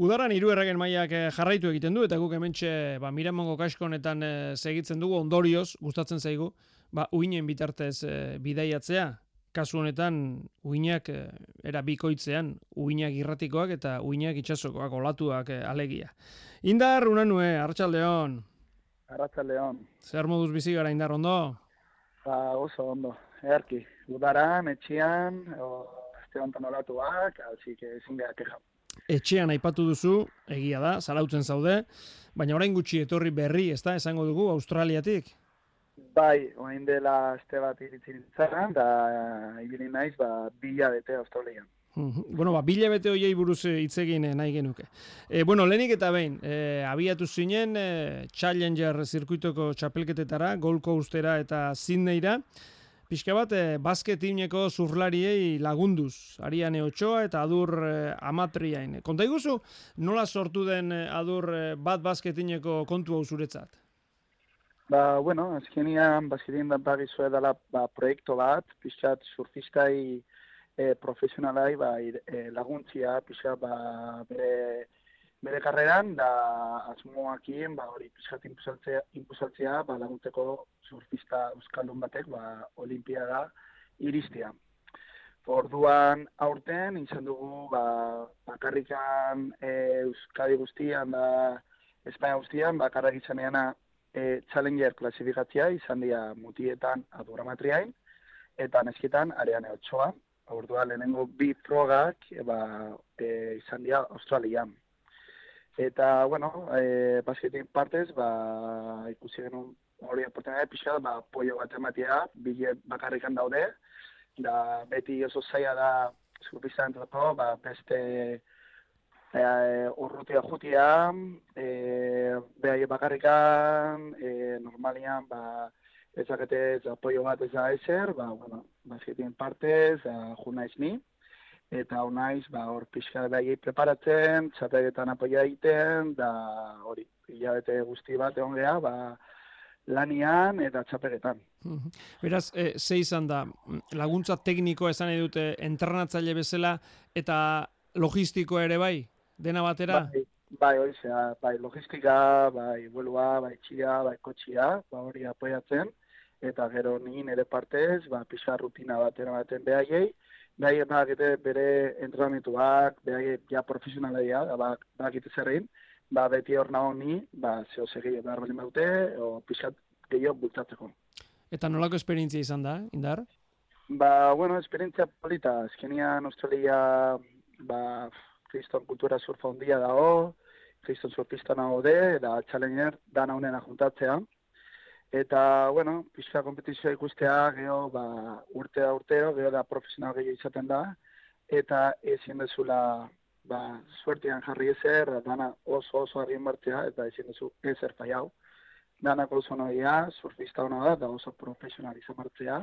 Udaran hiru erregen mailak eh, jarraitu egiten du eta guk hementxe ba Miramongo kaskonetan e, segitzen dugu ondorioz gustatzen zaigu ba uinen bitartez e, bidaiatzea. Kasu honetan uinak era bikoitzean uinak irratikoak eta uinak itsasokoak olatuak alegia. Indar unanue Arratsaldeon. Arratsaldeon. Zer moduz bizi gara indar ondo? Ba oso ondo. Erki, udaran, etxian, o, este olatuak, así que ezin behar etxean aipatu duzu, egia da, zarautzen zaude, baina orain gutxi etorri berri, ez da, esango dugu, Australiatik? Bai, oain dela este bat iritsi ditzaran, da ibili naiz, ba, bila bete Australian. Bueno, ba, bete hoiei buruz eh, hitz egin eh, nahi genuke. E, bueno, lehenik eta behin, e, abiatu zinen e, Challenger zirkuitoko txapelketetara, Gold Coastera eta Sydneyra, Pixka bat, eh, basketineko zurlariei lagunduz, Ariane Ochoa eta adur eh, amatriain. Konta iguzu, nola sortu den eh, adur eh, bat basketineko kontu hau zuretzat? Ba, bueno, azkenian basketin da bagizu edala ba, proiektu bat, pixkat surfistai eh, profesionalai ba, eh, laguntzia, pixkat ba, bere bere karreran, da asmoakien, ba, hori pixkat impulsatzea, impulsatzea ba, laguntzeko surfista euskaldun batek, ba, olimpiada iristia. Orduan aurten, izan dugu, ba, bakarrikan e, Euskadi guztian, da, Espainia guztian, bakarrak izan eana, e, Challenger klasifikatzia, izan dira mutietan aduramatriain, eta nesketan arean eotxoa. Orduan lehenengo bi frogak, e, ba, e, izan dira Australian. Eta, bueno, e, basketin partez, ba, ikusi genuen hori oportunidade pixka, ba, pollo bat ematea, bile bakarrikan daude, da beti oso zaila da zurpista entrako, ba, beste e, urrutia jutia, e, behai bakarrikan, e, normalian, ba, ezakete ez apoio bat ez da ezer, ba, bueno, basketin partez, junaiz ni, eta honaiz ba hor pixka bai preparatzen, txapeletan apoia egiten da hori hilabete guzti bat egon gea, ba lanian eta txapeletan. Beraz, e, ze izan da, laguntza teknikoa esan dute entrenatzaile bezala eta logistiko ere bai, dena batera? Bai, bai hori zera, bai logistika, bai buelua, bai txia, bai kotxia, ba hori apoiatzen, eta gero nien ere partez, ba pixka rutina bat eramaten behaiei, behai bakite bere entrenamentuak, behai ja profesionala dira, ba, bakite zerrein, ba, beti hor nago ni, ba, zeo segi behar bali maute, o pixat gehiago bultatzeko. Eta nolako esperientzia izan da, Indar? Ba, bueno, esperientzia polita, ezkenian Australia, ba, kriston kultura surfa ondia dago, kriston surfista nago de, da challenger, dana unena juntatzea, Eta, bueno, pixka kompetizioa ikustea, geho, ba, urtea urteo, geho da profesional gehiago izaten da, eta ezin dezula, ba, suertian jarri ezer, dana oso oso harrien bartzea, eta ezin dezu ezer faiau. Dana oso noia, surfista hona da, da oso profesional izan martzea,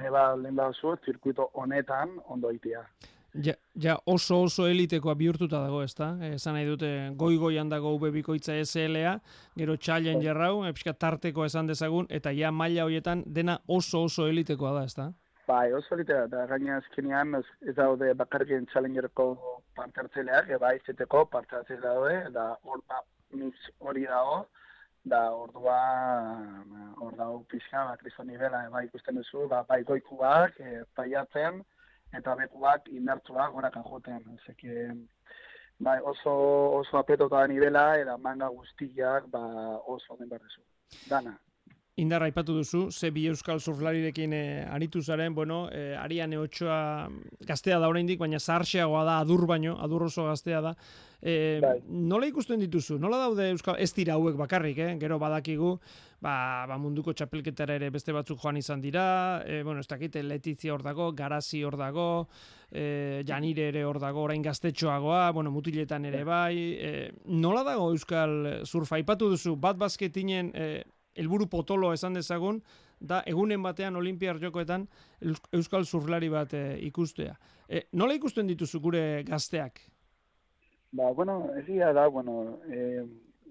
nahi ba, lehen da oso, zirkuito honetan ondo itea. Ja, ja oso oso elitekoa bihurtuta dago, ezta? Esan nahi dute goi-goian dago UB bikoitza SLA, gero Challenger hau, epska tarteko esan dezagun, eta ja maila hoietan dena oso oso elitekoa da, ezta? Bai, oso elitekoa da, gaina azkenean ez daude bakarrien Challengerko partartzeleak, eba izeteko partartzeleak daude, da hor ba, hori dago, da ordua hor dago pixka, ba, kristo nivela, eba ikusten duzu, ba, bai goikuak, e, paiatzen, eta bekuak indartzuak gorakan joten. Zeke, bai, oso, oso apetota da nivela, eta manga guztiak ba, oso den barrezu. Dana. Indarra aipatu duzu, ze bi euskal surflarirekin e, aritu zaren, bueno, e, eh, arian eotxoa gaztea da oraindik, baina zaharxeagoa da, adur baino, adur oso gaztea da. E, nola ikusten dituzu? Nola daude euskal, ez dira hauek bakarrik, eh? gero badakigu, ba, ba munduko txapelketara ere beste batzuk joan izan dira, e, bueno, ez dakite letizia hor dago, garazi hor dago, e, janire ere hor dago, orain gaztetxoagoa, bueno, mutiletan ere bai, e, nola dago euskal surfa? Aipatu duzu, bat bazketinen, e, helburu potolo esan dezagun, da egunen batean olimpiar jokoetan euskal zurlari bat e, ikustea. E, nola ikusten dituzu gure gazteak? Ba, bueno, egia da, bueno, e,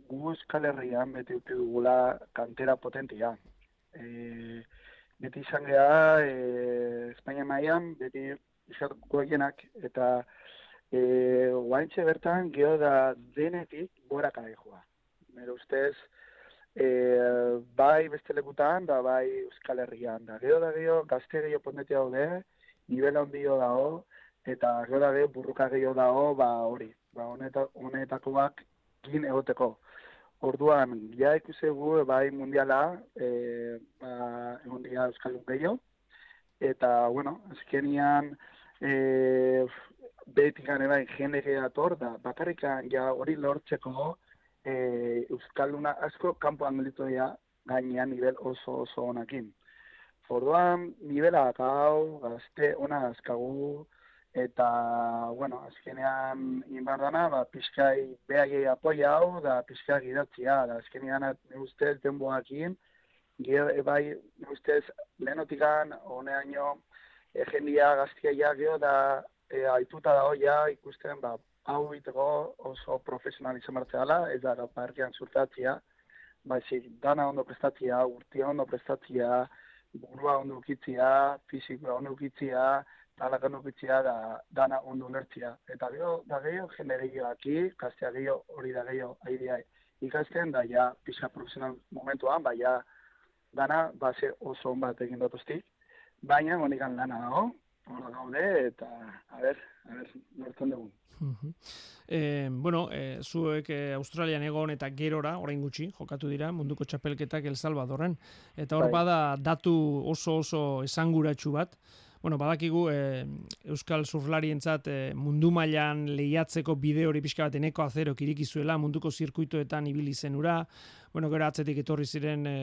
gu euskal herrian beti dugula kantera potentia. E, beti izan geha, e, Espainia maian, beti izan eta e, guaintxe bertan geho da denetik gora joa. Nero ustez, e, bai beste lekutan, da bai Euskal Herrian. Da, geho da geho, gazte geho pondetia daude, nivela ondio dago, eta geho da geho burruka geho dago, ba hori, ba honetakoak gin egoteko. Orduan, ja ikusegu bai mundiala, e, ba, egon dira Euskal Gehiago, eta, bueno, azkenian, e, behetik gane bai, jende gehiator, da, bakarrikan ja hori lortzeko, e, Euskalduna asko kanpoan gelitu dira, gainean nivel oso oso onakin. Orduan, nivela gau, gazte, ona azkagu, eta, bueno, azkenean inbardana, ba, pixkai behagei apoia hau, da pixkai gidatzia, da azkenean, ne ustez, denboakin, gero, e, bai, ne ustez, lehenotikan, honeaino, e, jendia gaztia ja, gero, da, e, aituta da hoia, ikusten, ba, hau iteko oso profesional izan martzeala, ez da, parkean zurtatzia, ba, zi, dana ondo prestatzia, urtia ondo prestatzia, burua ondo ukitzia, fizikoa ondo ukitzia, talakan opitzia da dana ondo ulertzia. Eta gero, da gehiago, jende gehiago aki, kastea gehiago, hori da gehiago, aidea ikasten, da ja, pixka profesional momentuan, ba, ja, dana, ba, ze oso on bat egin dutuztik. Baina, honikan lana dago, hori gaude, eta, a ber, a ber, nortzen dugu. Eh, bueno, eh, zuek eh, Australian egon eta gerora, orain gutxi, jokatu dira, munduko txapelketak El Salvadorren. Eta hor bai. bada datu oso oso esanguratsu bat, bueno, badakigu e, Euskal Surflarientzat e, mundu mailan lehiatzeko bide hori pixka bat eneko azero kirikizuela munduko zirkuitoetan ibili zenura, bueno, gero atzetik etorri ziren e,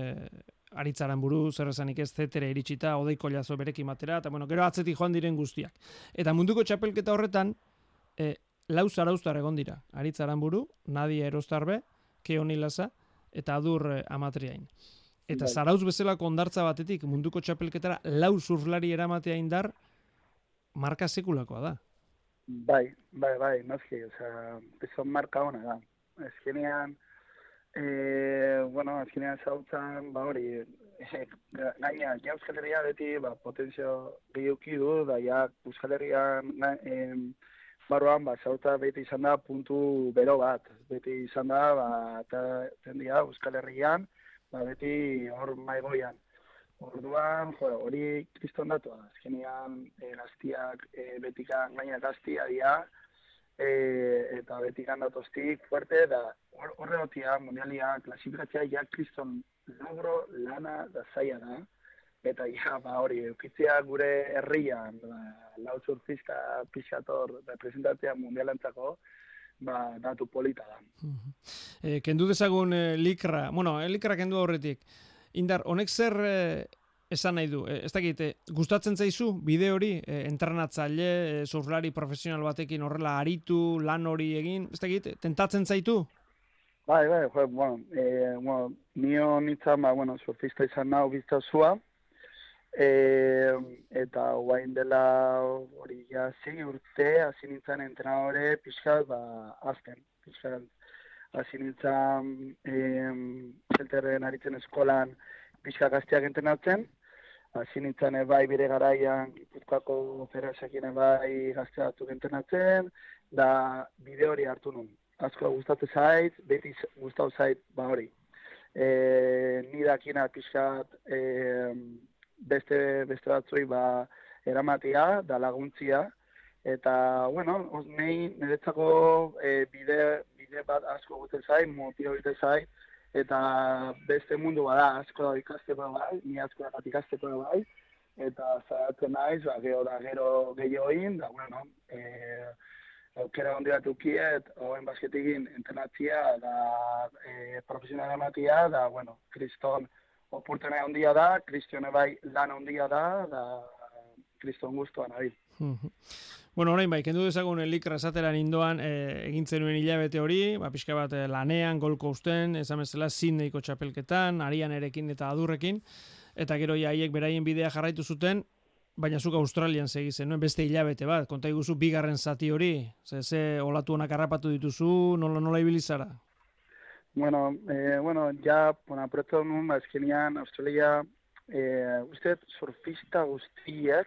aritzaran buru, zer esanik ez zetere iritsita, odeiko jazo berekin matera, eta bueno, gero atzetik joan diren guztiak. Eta munduko txapelketa horretan, e, lau zarauztar egon dira, aritzaran buru, Nadia Erostarbe, Keoni Laza, eta Adur Amatriain. Eta bai. zarauz bezalako ondartza batetik munduko txapelketara lau surflari eramatea indar marka sekulakoa da. Bai, bai, bai, noski, oza, sea, marka hona da. Ezkenean, e, bueno, ezkenean zautzen, ba hori, e, gaina, ja Euskal Herria beti, ba, potenzio gehiuki du, da ja Euskal Herrian, e, Baroan, ba, zauta beti izan da puntu bero bat. Beti izan da, ba, eta tendia Euskal Herrian, ba, beti hor maigoian. Orduan, jo, hori kriston datua, azkenian e, gaztiak e, betikan gaina gaztia dira, e, eta betikan datostik fuerte, da horre gotia, mundialia, klasifikatzea ja kriston logro lana da zaila da, eta ja, ba, hori, eukitzea gure herrian, ba, lau surfista pixator representatzea mundialentzako, ba, datu polita da. E, kendu dezagun e, likra, bueno, e, likra kendu horretik. Indar, honek zer e, esan nahi du? E, ez dakit, gustatzen zaizu bide hori, e, entrenatzaile, e, surflari profesional batekin horrela aritu, lan hori egin, ez dakit, tentatzen zaitu? Bai, bai, jo, bueno, e, bueno, nio nintzen, ba, bueno, surfista izan nahu biztazua, E, eta guain dela hori ja zi urte, hasi nintzen entrenadore pixkat, ba, azten, pixkat. Hasi nintzen zelterren aritzen eskolan pixka gazteak entrenatzen, hasi nintzen bai bire garaian gipuzkoako ferasekin bai gazteatu entrenatzen, da bide hori hartu nun. Azko gustatu zait, beti gustatu zait, ba hori. E, ni dakina pixkat, e, beste beste batzuei ba eramatia da laguntzia. Eta bueno nei niretzako e, bide bide bat asko gute zai motibo gute zai eta beste mundu bada asko da ikasteko bai ni asko da ikasteko bai eta zaitzen naiz ba gero da gero gehioin da bueno eh aukera ondi bat ukiet, oen basketigin entrenatzia, da e, profesional ematia, da, bueno, kriston, oportunidad handia da, kristione bai lan handia da, da kriston guztuan ari. Bueno, orain bai, kendu dezagun elikra esateran indoan e, egin zenuen hilabete hori, ba, pixka bat eh, lanean, golko usten, esan bezala zindeiko txapelketan, arian erekin eta adurrekin, eta gero jaiek beraien bidea jarraitu zuten, baina zuk Australian segi zenuen beste hilabete bat, konta iguzu bigarren zati hori, ze, ze olatu honak harrapatu dituzu, nola, nola ibilizara? Bueno, eh, bueno, ya, bueno, nun, ba, Australia, eh, usted surfista guztiak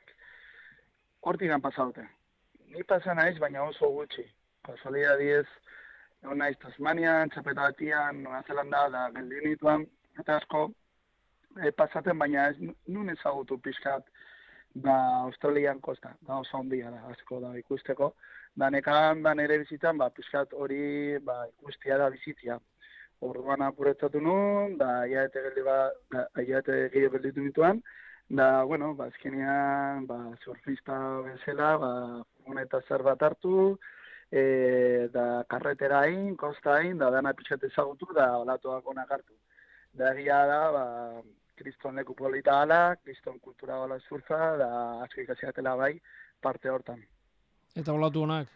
hortik han pasaute. ni pasa naiz, baina oso gutxi. Kasualia diez, egon naiz Tasmanian, txapeta batian, Nueva Zelanda, da geldi eta asko, e, pasaten, baina ez nun ezagutu pixkat, da Australian kosta, da oso ondia da, asko da ikusteko. Da nekan, da nere bizitan, ba, pixkat hori ba, ikustia da bizitia. Orduan apuretzatu nuen, da iaete geldi ba, da, iaete gehiago gelditu nituan, Da, bueno, ba, azkenean, ba, surfista bezala, ba, eta zer bat hartu, e, da, karretera hain, kosta hain, da, dana pixat ezagutu, da, olatuak onak hartu. Da, egia da, ba, kriston leku polita ala, kriston kultura gala surfa, da, asko ikasiatela bai, parte hortan. Eta olatu honak?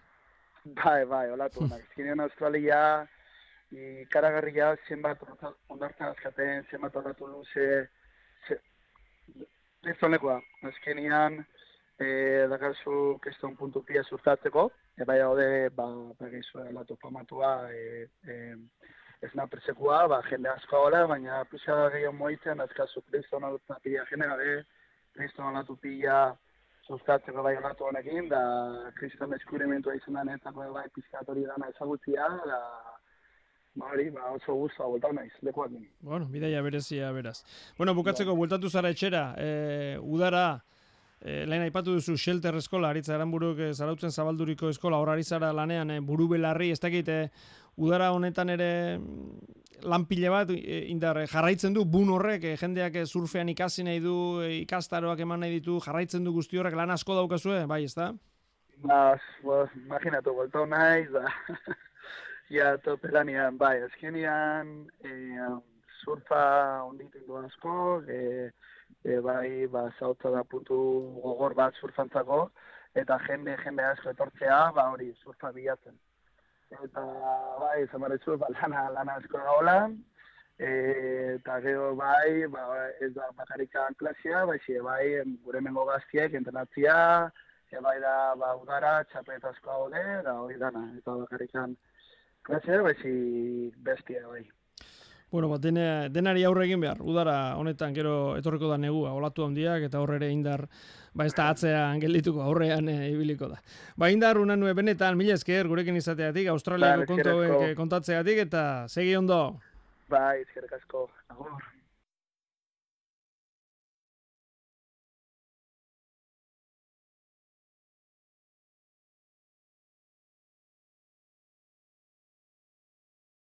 Bai, bai, olatu honak. Azkenean Australia, ikaragarria, zenbat ondartan azkaten, zenbat olatu luze, Kristonekoa, azkenian, e, dakarzu kriston puntu pia zurtatzeko, e, bai haude, ba, ba gizu, latu pamatua, e, e, ez napresekua, ba, jende asko gara, baina pisa gehiago moitzen, azkazu kriston alatu pia jende gabe, kriston alatu pia zurtatzeko bai alatu honekin, da kriston eskurimentua izan da netako bai pizkatori dana ezagutzia, da, Bari, ba, oso guztu, voltau naiz, lekuak Bueno, bidaia berezia, beraz. Bueno, bukatzeko, ba. bueltatu zara etxera, e, udara, e, lehen aipatu duzu, shelter eskola, aritza eranburuk e, zarautzen zabalduriko eskola, horari zara lanean, e, buru belarri, ez dakit, e, udara honetan ere mm, lanpile bat, e, indar, jarraitzen du, bun horrek, e, jendeak surfean ikasi nahi du, ikastaroak eman nahi ditu, jarraitzen du guzti horrek, lan asko daukazue, bai, ez da? Ba, pues, imaginatu, voltau naiz, ba. Ja, topelanean, bai, azkenean e, surfa onditu du asko, e, e, bai, ba, zautza da puntu gogor bat surfantzako, eta jende, jende asko etortzea, ba, hori, surfa bilatzen. Eta, bai, zamaretzu, ba, lana, lana asko da hola, e, eta gero, bai, ba, ez da bakarikan klasia, bai, zi, bai, gure mengo gaztiek, entrenatzia, e, bai da, ba, udara, txapetazko hau da, hori dana, eta bakarikan, Gracias, bai, si bestia, bai. Bueno, bat dene, denari aurre egin behar, udara honetan gero etorriko da negua, olatu handiak eta horre ere indar, ba ez da atzea angelituko aurrean e, ibiliko da. Ba indar unan nue benetan, mila esker gurekin izateatik, Australiako ba, kontatzeatik eta segi ondo. Ba, ezkerrik asko, agur.